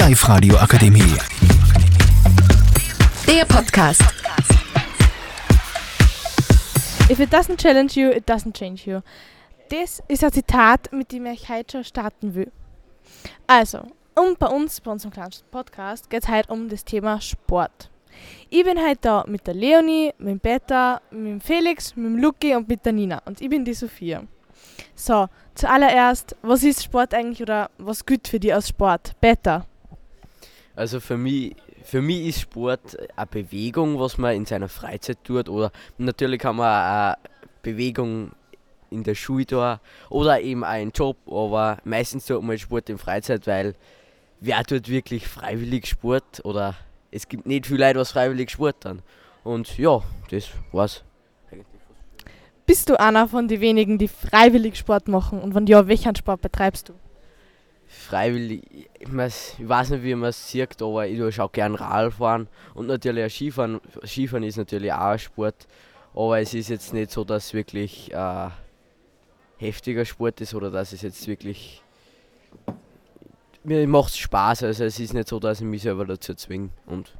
Live Radio Akademie. Der Podcast. If it doesn't challenge you, it doesn't change you. Das ist ein Zitat, mit dem ich heute schon starten will. Also, um bei uns, bei unserem kleinen Podcast, geht es heute um das Thema Sport. Ich bin heute da mit der Leonie, mit dem Peter, mit dem Felix, mit dem Luki und mit der Nina. Und ich bin die Sophia. So, zuallererst, was ist Sport eigentlich oder was gut für dich als Sport? Peter. Also für mich, für mich ist Sport eine Bewegung, was man in seiner Freizeit tut. Oder natürlich kann man auch Bewegung in der Schule tun oder eben einen Job, aber meistens tut man Sport in Freizeit, weil wer tut wirklich freiwillig Sport oder es gibt nicht viele Leute, was freiwillig Sport tun. Und ja, das war's. Bist du einer von den wenigen, die freiwillig Sport machen? Und wenn ja, welchen Sport betreibst du? Freiwillig, ich, weiß, ich weiß nicht, wie man es sieht, aber ich tue auch gerne Radfahren und natürlich auch Skifahren. Skifahren ist natürlich auch ein Sport, aber es ist jetzt nicht so, dass es wirklich äh, heftiger Sport ist oder dass es jetzt wirklich. Mir macht Spaß, also es ist nicht so, dass ich mich selber dazu zwinge. Und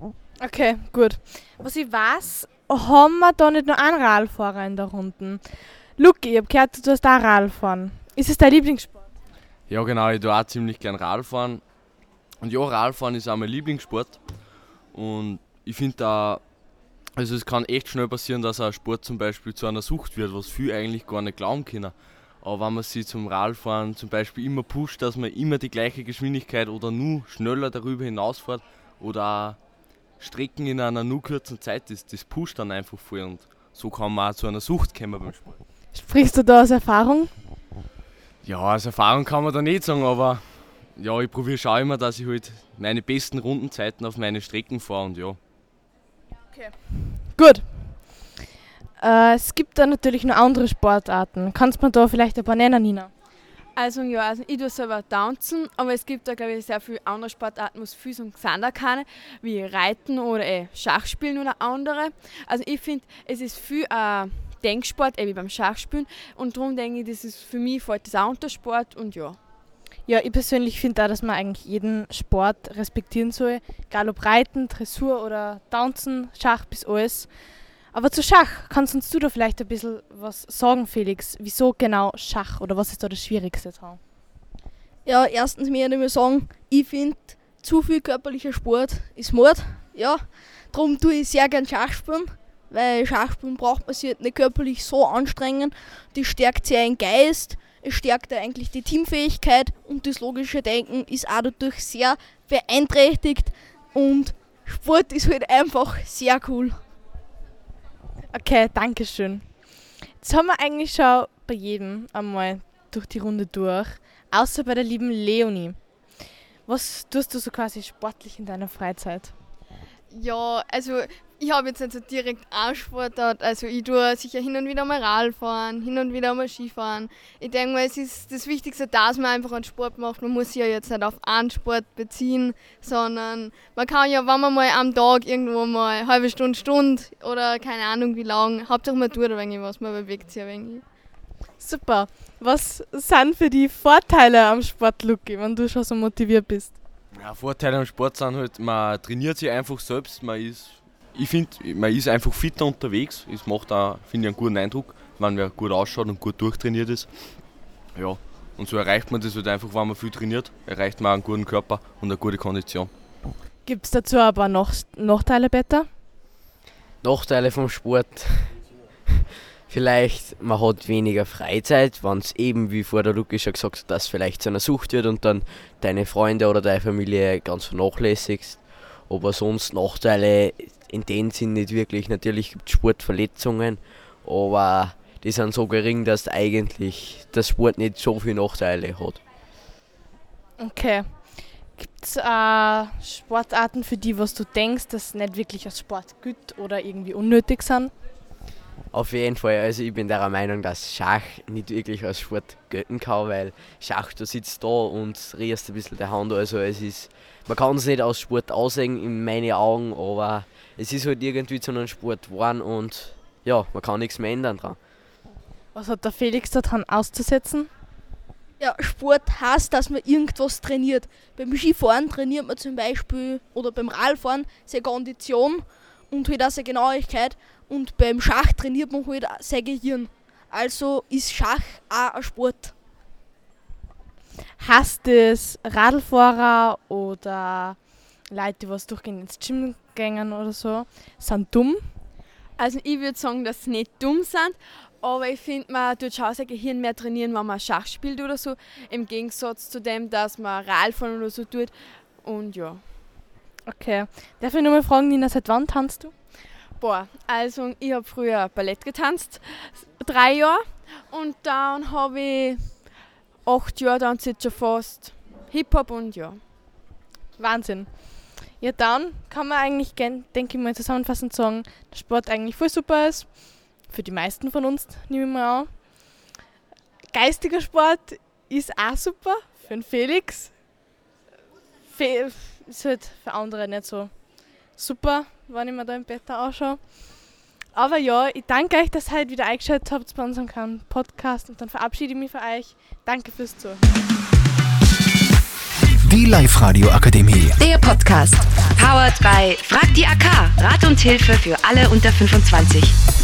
Okay, gut. Was ich weiß, haben wir da nicht nur einen Radfahrer in der Runde. Luki, ich habe gehört, du hast auch Radfahren. Ist es dein Lieblingssport? Ja, genau, ich tue auch ziemlich gern Radfahren. Und ja, Radfahren ist auch mein Lieblingssport. Und ich finde da, also es kann echt schnell passieren, dass ein Sport zum Beispiel zu einer Sucht wird, was viele eigentlich gar nicht glauben können. Aber wenn man sich zum Radfahren zum Beispiel immer pusht, dass man immer die gleiche Geschwindigkeit oder nur schneller darüber hinausfährt oder Strecken in einer nur kurzen Zeit ist, das pusht dann einfach voll und so kann man auch zu einer Sucht kommen beim Sport. Sprichst du da aus Erfahrung? Ja, als Erfahrung kann man da nicht sagen, aber ja, ich probiere schon immer, dass ich halt meine besten Rundenzeiten auf meine Strecken fahre und ja. Gut. Äh, es gibt da natürlich noch andere Sportarten. Kannst du mir da vielleicht ein paar nennen, Nina? Also ja, also ich tue selber tanzen, aber es gibt da glaube ich sehr viele andere Sportarten, was viel und Xander kann, wie Reiten oder eh Schachspielen oder andere. Also ich finde, es ist viel äh, Denksport, wie beim Schachspielen und darum denke ich, das ist für mich fällt das auch unter Sport und ja. Ja, ich persönlich finde da, dass man eigentlich jeden Sport respektieren soll. Egal ob Reiten, Dressur oder Tanzen, Schach bis alles. Aber zu Schach, kannst uns du da vielleicht ein bisschen was sagen, Felix? Wieso genau Schach oder was ist da das Schwierigste dran? Ja, erstens mir ich mal sagen, ich finde, zu viel körperlicher Sport ist Mord. Ja, darum tue ich sehr gern Schach spielen, weil Schachspielen braucht man sich halt nicht körperlich so anstrengen. Das stärkt sehr den Geist, es stärkt eigentlich die Teamfähigkeit und das logische Denken ist auch dadurch sehr beeinträchtigt und Sport ist halt einfach sehr cool. Okay, danke schön. Jetzt haben wir eigentlich schon bei jedem einmal durch die Runde durch, außer bei der lieben Leonie. Was tust du so quasi sportlich in deiner Freizeit? Ja, also ich habe jetzt nicht so direkt einen Sportart. Also ich tue sicher hin und wieder mal Radfahren, hin und wieder mal Skifahren. Ich denke mal, es ist das Wichtigste, dass man einfach einen Sport macht. Man muss sich ja jetzt nicht auf einen Sport beziehen, sondern man kann ja, wenn man mal am Tag irgendwo mal eine halbe Stunde, Stunde oder keine Ahnung wie lang, Hauptsache man tut ein wenig was, man bewegt sich ein wenig. Super. Was sind für die Vorteile am Sport, Luki, wenn du schon so motiviert bist? Ja, Vorteile am Sport sind halt, man trainiert sich einfach selbst, man ist, ich finde, man ist einfach fitter unterwegs, es macht auch, finde ich, einen guten Eindruck, wenn man gut ausschaut und gut durchtrainiert ist. Ja, und so erreicht man das halt einfach, wenn man viel trainiert, erreicht man auch einen guten Körper und eine gute Kondition. Gibt es dazu aber noch Nachteile, Peter? Nachteile vom Sport. Vielleicht, man hat weniger Freizeit, wenn es eben, wie vor der Luki schon gesagt hat, dass vielleicht zu einer Sucht wird und dann deine Freunde oder deine Familie ganz vernachlässigst. Aber sonst Nachteile in dem Sinn nicht wirklich. Natürlich gibt es Sportverletzungen, aber die sind so gering, dass eigentlich der Sport nicht so viele Nachteile hat. Okay. Gibt es äh, Sportarten für die, was du denkst, dass nicht wirklich als Sport gut oder irgendwie unnötig sind? Auf jeden Fall, also ich bin der Meinung, dass Schach nicht wirklich als Sport gelten kann, weil Schach, du sitzt da und riechst ein bisschen die Hand, also es ist, man kann es nicht als Sport aussehen in meinen Augen, aber es ist halt irgendwie zu einem Sport geworden und ja, man kann nichts mehr ändern dran. Was hat der Felix daran auszusetzen? Ja, Sport heißt, dass man irgendwas trainiert. Beim Skifahren trainiert man zum Beispiel oder beim Radfahren seine Kondition und halt auch seine Genauigkeit. Und beim Schach trainiert man halt auch sein Gehirn. Also ist Schach auch ein Sport. Hast es Radlfahrer oder Leute, die was durchgehend ins Gym gängen oder so, sind dumm? Also ich würde sagen, dass sie nicht dumm sind, aber ich finde, man tut schon sein Gehirn mehr trainieren, wenn man Schach spielt oder so, im Gegensatz zu dem, dass man Radfahren oder so tut. Und ja. Okay. Darf ich nur mal fragen, Nina, seit wann tanzt du? Boah, also ich habe früher Ballett getanzt, drei Jahre. Und dann habe ich acht Jahre dann schon fast Hip-Hop und ja. Wahnsinn. Ja, dann kann man eigentlich, denke ich mal, zusammenfassend sagen, dass Sport eigentlich voll super ist. Für die meisten von uns, nehme ich mal an. Geistiger Sport ist auch super. Für den Felix. Fe ist halt für andere nicht so super, wenn ich mir da im Bett anschaue. Aber ja, ich danke euch, dass ihr heute wieder eingeschaltet habt bei unserem kleinen Podcast und dann verabschiede ich mich von euch. Danke fürs Zuhören. Die Live-Radio Akademie. Der Podcast. Powered by Frag die AK. Rat und Hilfe für alle unter 25.